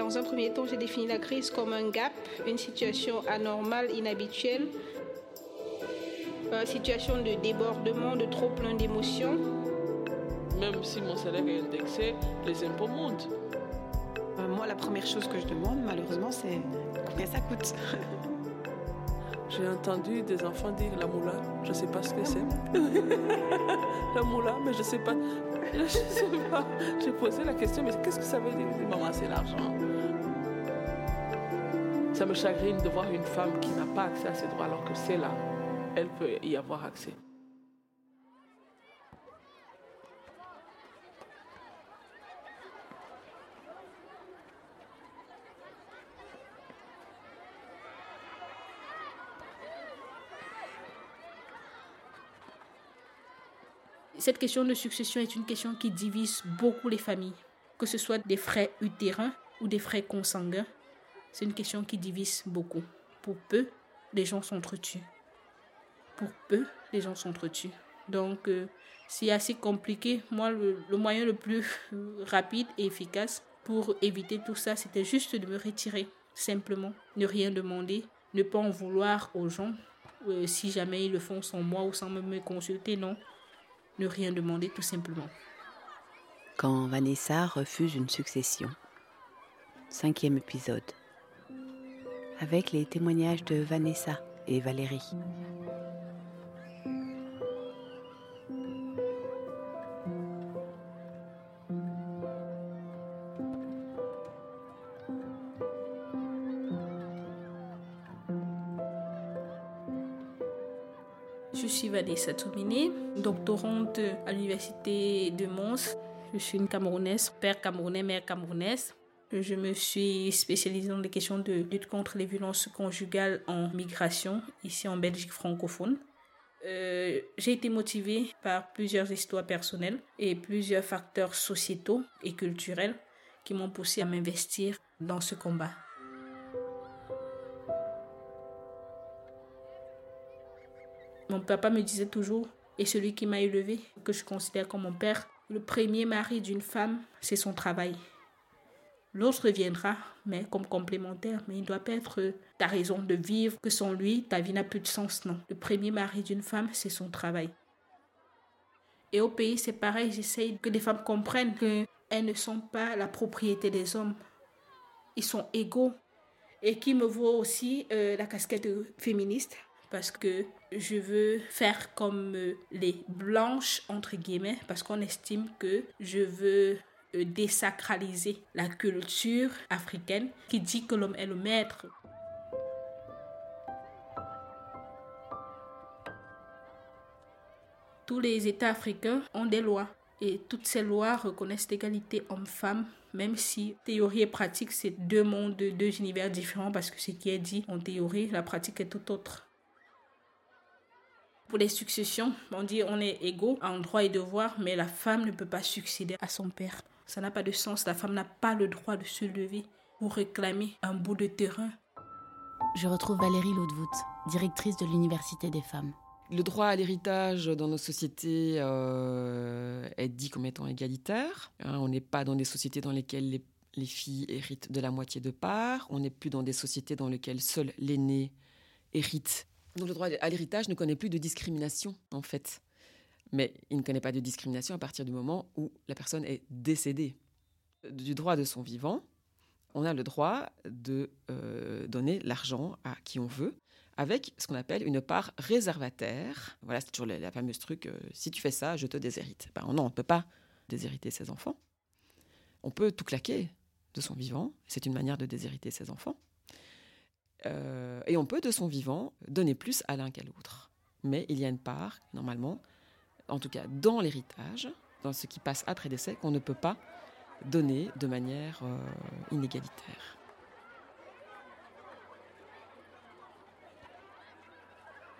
Dans un premier temps, j'ai défini la crise comme un gap, une situation anormale, inhabituelle, une situation de débordement, de trop plein d'émotions. Même si mon salaire est indexé, les impôts montent. Euh, moi, la première chose que je demande, malheureusement, c'est combien ça coûte. J'ai entendu des enfants dire la moula, je sais pas ce que c'est. la moula, mais je sais pas. Je sais pas. J'ai posé la question, mais qu'est-ce que ça veut dire? Maman, c'est l'argent. Ça me chagrine de voir une femme qui n'a pas accès à ses droits alors que c'est là. Elle peut y avoir accès. Cette question de succession est une question qui divise beaucoup les familles, que ce soit des frères utérins ou des frères consanguins. C'est une question qui divise beaucoup. Pour peu, les gens s'entretuent. Pour peu, les gens s'entretuent. Donc, euh, c'est assez compliqué. Moi, le, le, moyen le plus rapide et efficace pour éviter tout ça, c'était juste de me retirer, simplement. Ne rien demander, ne pas en vouloir aux gens. Euh, si jamais ils le font sans moi ou sans me consulter, non ne rien demander tout simplement. Quand Vanessa refuse une succession. Cinquième épisode. Avec les témoignages de Vanessa et Valérie. Vanessa Toumini, doctorante à l'université de Mons. Je suis une Camerounaise, père camerounais, mère camerounaise. Je me suis spécialisée dans les questions de lutte contre les violences conjugales en migration, ici en Belgique francophone. Euh, j'ai été motivée par plusieurs histoires personnelles et plusieurs facteurs sociétaux et culturels qui m'ont poussée à m'investir dans ce combat. Mon papa me disait toujours, et celui qui m'a élevé, que je considère comme mon père, le premier mari d'une femme, c'est son travail. L'autre viendra, mais comme complémentaire, mais il doit pas être ta raison de vivre, que sans lui, ta vie n'a plus de sens, non. Le premier mari d'une femme, c'est son travail. Et au pays, c'est pareil, j'essaye que les femmes comprennent qu'elles ne sont pas la propriété des hommes. Ils sont égaux. Et qui me vaut aussi euh, la casquette féministe, parce que je veux faire comme les blanches, entre guillemets, parce qu'on estime que je veux désacraliser la culture africaine qui dit que l'homme est le maître. Tous les États africains ont des lois et toutes ces lois reconnaissent l'égalité homme-femme, même si théorie et pratique, c'est deux mondes, deux univers différents, parce que ce qui est dit en théorie, la pratique est tout autre. Pour les successions, on dit on est égaux en droit et devoir, mais la femme ne peut pas succéder à son père. Ça n'a pas de sens. La femme n'a pas le droit de se lever pour réclamer un bout de terrain. Je retrouve Valérie Laudevoot, directrice de l'Université des femmes. Le droit à l'héritage dans nos sociétés euh, est dit comme étant égalitaire. Hein, on n'est pas dans des sociétés dans lesquelles les, les, filles héritent de la moitié de part. On n'est plus dans des sociétés dans lesquelles seul l'aîné hérite. Donc le droit à l'héritage ne connaît plus de discrimination, en fait. Mais il ne connaît pas de discrimination à partir du moment où la personne est décédée. Du droit de son vivant, on a le droit de euh, donner l'argent à qui on veut, avec ce qu'on appelle une part réservataire. Voilà, c'est toujours la, fameuse truc, euh, si tu fais ça, je te déshérite. Ben non, on ne peut pas déshériter ses enfants. On peut tout claquer de son vivant, c'est une manière de déshériter ses enfants. Euh, et on peut, de son vivant, donner plus à l'un qu'à l'autre. Mais il y a une part, normalement, en tout cas dans l'héritage, dans ce qui passe après décès, qu'on ne peut pas donner de manière euh, inégalitaire.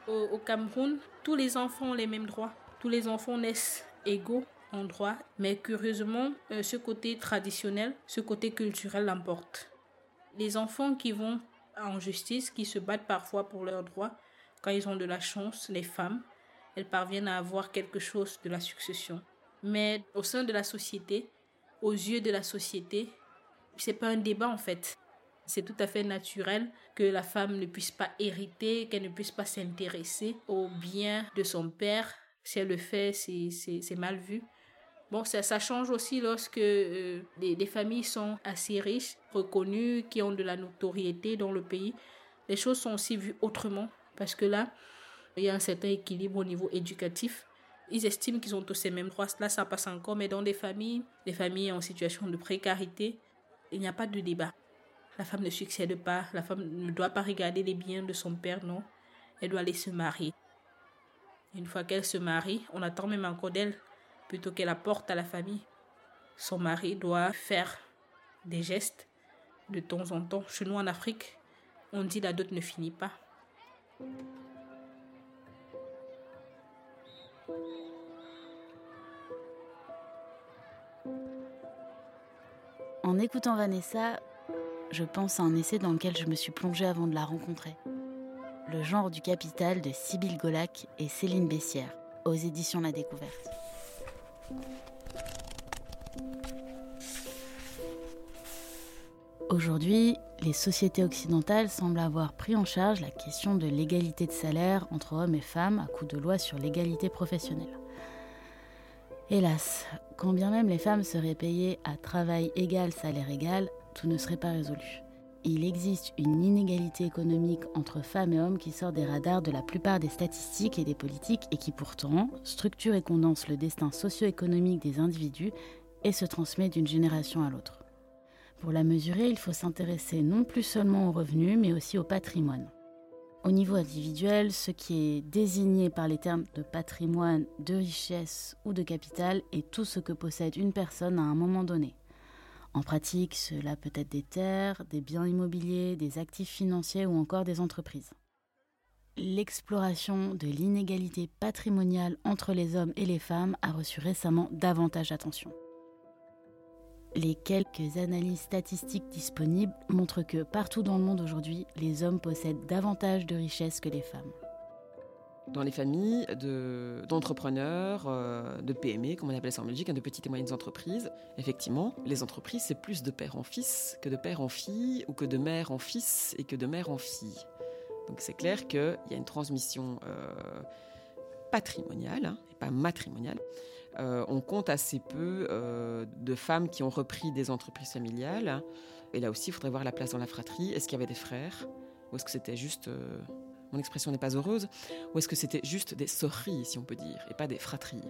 Au, Cameroun, tous les enfants ont les mêmes droits. Tous les enfants naissent égaux en droit, mais curieusement, euh, ce côté traditionnel, ce côté culturel l'emporte. Les enfants qui vont en justice, qui se battent parfois pour leurs droits, quand ils ont de la chance, les femmes, elles parviennent à avoir quelque chose de la succession. Mais au sein de la société, aux yeux de la société, C'est pas un débat en fait. C'est tout à fait naturel que la femme ne puisse pas hériter, qu'elle ne puisse pas s'intéresser au bien de son père. Si elle le fait, c'est mal vu. Bon, ça, ça change aussi lorsque euh, des, familles sont assez riches, reconnues, qui ont de la notoriété dans le pays. Les choses sont aussi vues autrement parce que là, il y a un certain équilibre au niveau éducatif. Ils estiment qu'ils ont tous ces mêmes droits. Là, ça passe encore, mais dans des familles, des familles en situation de précarité, il n'y a pas de débat. La femme ne succède pas, la femme ne doit pas regarder les biens de son père, non. Elle doit aller se marier. Une fois qu'elle se marie, on attend même encore d'elle plutôt qu'elle apporte à la famille. Son mari doit faire des gestes de temps en temps. Chez nous en Afrique, on dit la dot ne finit pas. En écoutant Vanessa, je pense à un essai dans lequel je me suis plongée avant de la rencontrer. Le genre du capital de Sybille Golac et Céline Bessière, aux éditions La Découverte. Aujourd'hui, les sociétés occidentales semblent avoir pris en charge la question de l'égalité de salaire entre hommes et femmes à coup de loi sur l'égalité professionnelle. Hélas, quand bien même les femmes seraient payées à travail égal, salaire égal, tout ne serait pas résolu. Il existe une inégalité économique entre femmes et hommes qui sort des radars de la plupart des statistiques et des politiques et qui pourtant structure et condense le destin socio-économique des individus et se transmet d'une génération à l'autre. Pour la mesurer, il faut s'intéresser non plus seulement aux revenus, mais aussi au patrimoine. Au niveau individuel, ce qui est désigné par les termes de patrimoine, de richesse ou de capital est tout ce que possède une personne à un moment donné. En pratique, cela peut être des terres, des biens immobiliers, des actifs financiers ou encore des entreprises. L'exploration de l'inégalité patrimoniale entre les hommes et les femmes a reçu récemment davantage d'attention. Les quelques analyses statistiques disponibles montrent que partout dans le monde aujourd'hui, les hommes possèdent davantage de richesses que les femmes. Dans les familles d'entrepreneurs, euh, de, PME, comme on appelle ça en Belgique, hein, de petites et moyennes entreprises, effectivement, les entreprises, c'est plus de père en fils que de père en fille, ou que de mère en fils et que de mère en fille. Donc c'est clair qu'il y a une transmission euh, patrimoniale, hein, et pas matrimoniale. Euh, on compte assez peu de femmes qui ont repris des entreprises familiales. Et là aussi, il faudrait voir la place dans la fratrie. Est-ce qu'il y avait des frères Ou est-ce que c'était juste... Mon expression n'est pas heureuse. Ou est-ce que c'était juste des sorries, si on peut dire, et pas des fratries?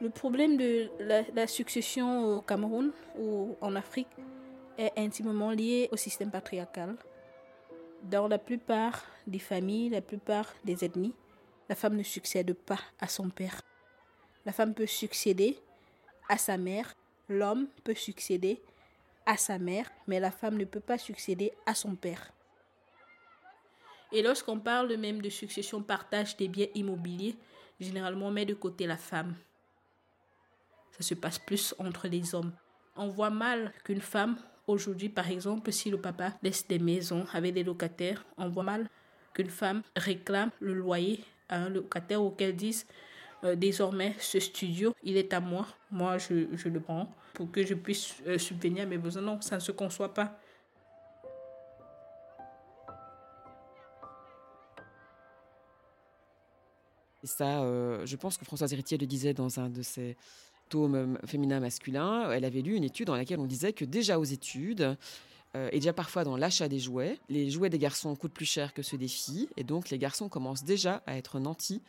Le problème de la, succession au Cameroun ou en Afrique est intimement lié au système patriarcal. Dans la plupart des familles, la plupart des ethnies, la femme ne succède pas à son père. La femme peut succéder à sa mère, l'homme peut succéder à sa mère, mais la femme ne peut pas succéder à son père. Et lorsqu'on parle même de succession partage des biens immobiliers, généralement on met de côté la femme. Ça se passe plus entre les hommes. On voit mal qu'une femme, aujourd'hui par exemple, si le papa laisse des maisons avec des locataires, on voit mal qu'une femme réclame le loyer à un locataire auquel disent euh, désormais ce studio, il est à moi, moi je, le prends pour que je puisse euh, subvenir à mes besoins. Non, ça ne se conçoit pas. Et ça, euh, je pense que Françoise Héritier le disait dans un de ses tomes féminins masculins. Elle avait lu une étude dans laquelle on disait que déjà aux études, euh, et déjà parfois dans l'achat des jouets. Les jouets des garçons coûtent plus cher que ceux des filles, et donc les garçons commencent déjà à être nantis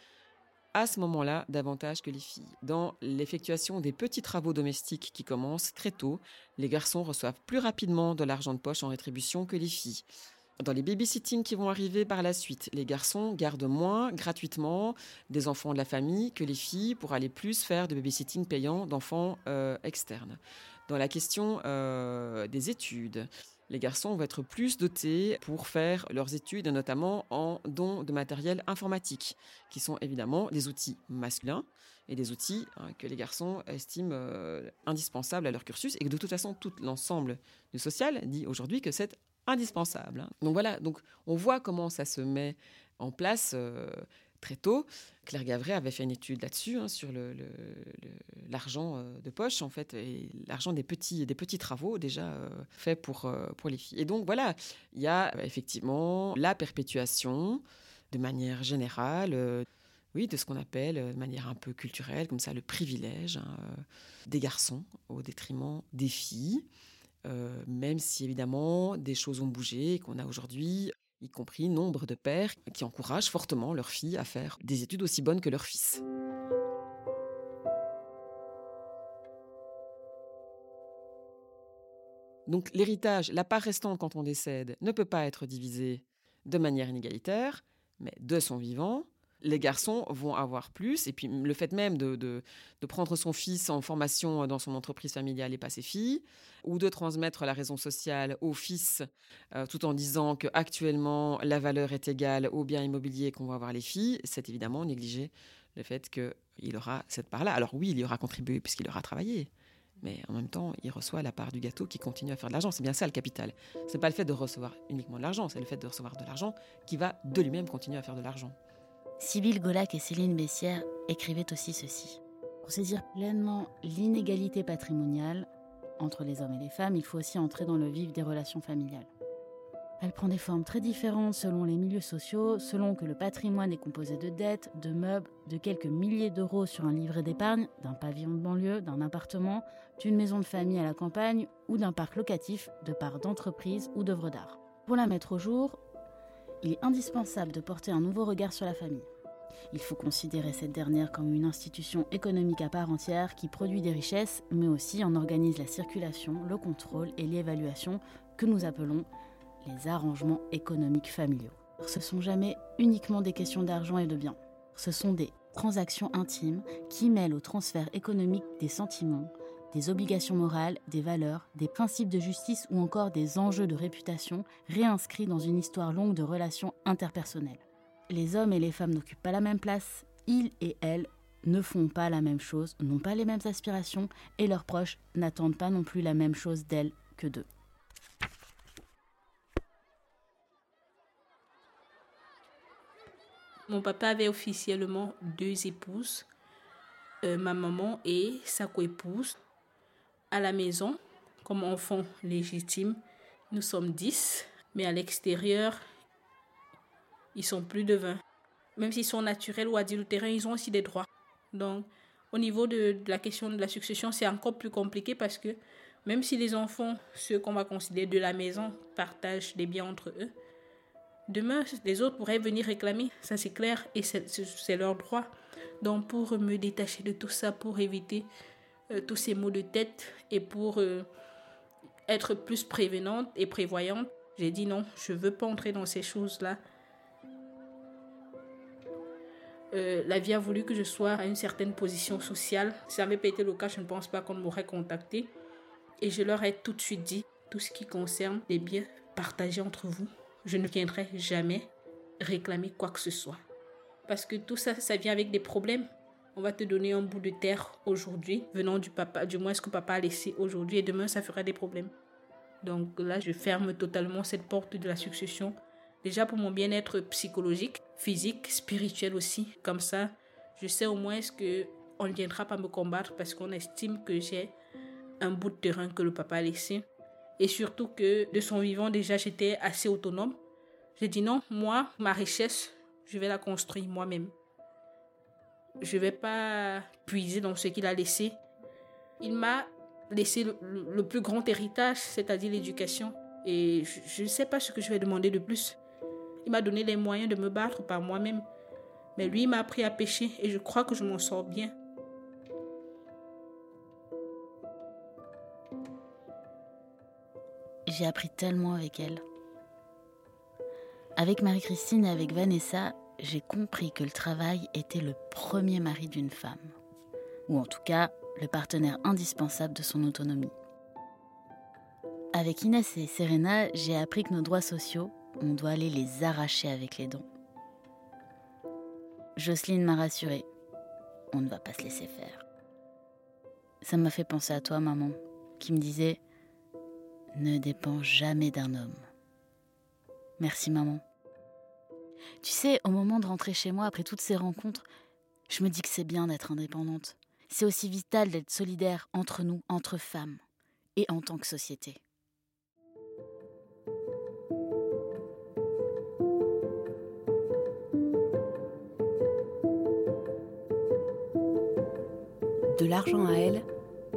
à ce moment-là davantage que les filles. Dans l'effectuation des petits travaux domestiques qui commencent très tôt, les garçons reçoivent plus rapidement de l'argent de poche en rétribution que les filles. Dans les babysitting qui vont arriver par la suite, les garçons gardent moins gratuitement des enfants de la famille que les filles pour aller plus faire de babysitting payant d'enfants euh, externes. Dans la question euh, des études, les garçons vont être plus dotés pour faire leurs études, notamment en dons de matériel informatique, qui sont évidemment des outils masculins et des outils hein, que les garçons estiment euh, indispensables à leur cursus et que de toute façon tout l'ensemble du social dit aujourd'hui que c'est indispensable. Hein. Donc voilà, donc on voit comment ça se met en place. Euh, très tôt. Claire Gavret avait fait une étude là-dessus, hein, sur l'argent de poche, en fait, et l'argent des petits, des petits travaux déjà faits pour, pour les filles. Et donc, voilà, il y a effectivement la perpétuation de manière générale oui, de ce qu'on appelle, de manière un peu culturelle, comme ça, le privilège hein, des garçons au détriment des filles. Euh, même si évidemment des choses ont bougé et qu'on a aujourd'hui, y compris nombre de pères qui encouragent fortement leurs filles à faire des études aussi bonnes que leurs fils. Donc l'héritage, la part restante quand on décède, ne peut pas être divisée de manière inégalitaire, mais de son vivant, les garçons vont avoir plus. Et puis le fait même de, prendre son fils en formation dans son entreprise familiale et pas ses filles, ou de transmettre la raison sociale au fils euh, tout en disant qu'actuellement la valeur est égale au bien immobilier qu'on va avoir les filles, c'est évidemment négliger le fait qu'il aura cette part-là. Alors oui, il y aura contribué puisqu'il aura travaillé. Mais en même temps, il reçoit la part du gâteau qui continue à faire de l'argent. C'est bien ça le capital. C'est pas le fait de recevoir uniquement de l'argent, c'est le fait de recevoir de l'argent qui va de lui-même continuer à faire de l'argent. Sybille Golac et Céline Bessière écrivaient aussi ceci. Pour saisir pleinement l'inégalité patrimoniale entre les hommes et les femmes, il faut aussi entrer dans le vif des relations familiales. Elle prend des formes très différentes selon les milieux sociaux, selon que le patrimoine est composé de dettes, de meubles, de quelques milliers d'euros sur un livret d'épargne, d'un pavillon de banlieue, d'un appartement, d'une maison de famille à la campagne ou d'un parc locatif, de parts d'entreprise ou d'œuvres d'art. Pour la mettre au jour, il est indispensable de porter un nouveau regard sur la famille. Il faut considérer cette dernière comme une institution économique à part entière qui produit des richesses, mais aussi en organise la circulation, le contrôle et l'évaluation que nous appelons les arrangements économiques familiaux. Ce sont jamais uniquement des questions d'argent et de biens. Ce sont des transactions intimes qui mêlent au transfert économique des sentiments, des obligations morales, des valeurs, des principes de justice ou encore des enjeux de réputation réinscrits dans une histoire longue de relations interpersonnelles. Les hommes et les femmes n'occupent pas la même place, ils et elles ne font pas la même chose, n'ont pas les mêmes aspirations et leurs proches n'attendent pas non plus la même chose d'elles que d'eux. Mon papa avait officiellement deux épouses, euh, ma maman et sa coépouse à la maison, comme enfants légitimes, nous sommes 10, mais à l'extérieur, ils sont plus de 20. Même s'ils sont naturels ou adultérins, ils ont aussi des droits. Donc, au niveau de, la question de la succession, c'est encore plus compliqué parce que même si les enfants, ceux qu'on va considérer de la maison, partagent des biens entre eux, demain, les autres pourraient venir réclamer, ça c'est clair, et c'est leur droit. Donc, pour me détacher de tout ça, pour éviter euh, tous ces maux de tête et pour euh, être plus prévenante et prévoyante, j'ai dit non, je veux pas entrer dans ces choses-là. Euh, la vie a voulu que je sois à une certaine position sociale. Si ça n'avait pas été le cas, je ne pense pas qu'on m'aurait contacté. Et je leur ai tout de suite dit tout ce qui concerne les biens partagés entre vous. Je ne viendrai jamais réclamer quoi que ce soit. Parce que tout ça, ça vient avec des problèmes on va te donner un bout de terre aujourd'hui, venant du papa, du moins ce que papa a laissé aujourd'hui, et demain ça fera des problèmes. Donc là, je ferme totalement cette porte de la succession. Déjà pour mon bien-être psychologique, physique, spirituel aussi. Comme ça, je sais au moins ce que on ne viendra pas me combattre parce qu'on estime que j'ai un bout de terrain que le papa a laissé. Et surtout que de son vivant, déjà, j'étais assez autonome. J'ai dit non, moi, ma richesse, je vais la construire moi-même. Je ne vais pas puiser dans ce qu'il a laissé. Il m'a laissé le, plus grand héritage, c'est-à-dire l'éducation. Et je ne sais pas ce que je vais demander de plus. Il m'a donné les moyens de me battre par moi-même. Mais lui, m'a appris à pêcher et je crois que je m'en sors bien. J'ai appris tellement avec elle. Avec Marie-Christine et avec Vanessa, j'ai compris que le travail était le premier mari d'une femme, ou en tout cas le partenaire indispensable de son autonomie. Avec Inès et Serena, j'ai appris que nos droits sociaux, on doit aller les arracher avec les dons. Jocelyne m'a rassurée, on ne va pas se laisser faire. Ça m'a fait penser à toi, maman, qui me disait Ne dépends jamais d'un homme. Merci, maman. Tu sais, au moment de rentrer chez moi après toutes ces rencontres, je me dis que c'est bien d'être indépendante. C'est aussi vital d'être solidaire entre nous, entre femmes, et en tant que société. De l'argent à elle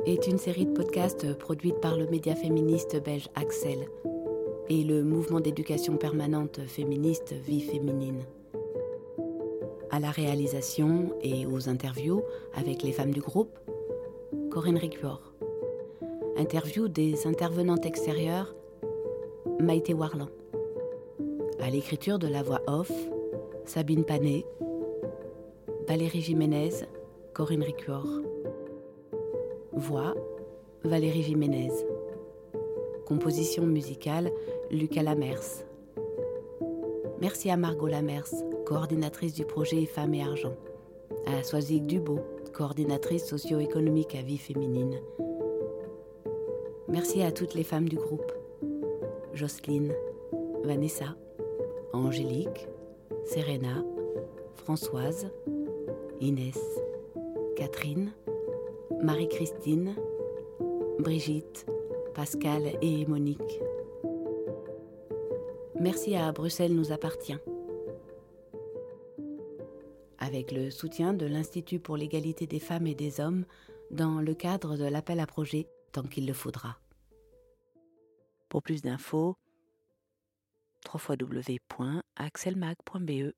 est une série de podcasts produite par le média féministe belge Axel et le mouvement d'éducation permanente féministe Vie féminine. À la réalisation et aux interviews avec les femmes du groupe, Corinne Ricuor. Interview des intervenantes extérieures, Maïté Warlan. À l'écriture de la voix off, Sabine Panet, Valérie Jiménez, Corinne Ricuor. Voix, Valérie Jiménez. Composition musicale, Lucas Lamers. Merci à Margot Lamers, coordinatrice du projet Femmes et Argent. À Soisic Dubo, coordinatrice socio-économique à Vie Féminine. Merci à toutes les femmes du groupe. Jocelyne, Vanessa, Angélique, Serena, Françoise, Inès, Catherine, Marie-Christine, Brigitte, Pascal et Monique. Merci à Bruxelles nous appartient. Avec le soutien de l'Institut pour l'égalité des femmes et des hommes dans le cadre de l'appel à projet tant qu'il le faudra. Pour plus d'infos, www.axelmag.be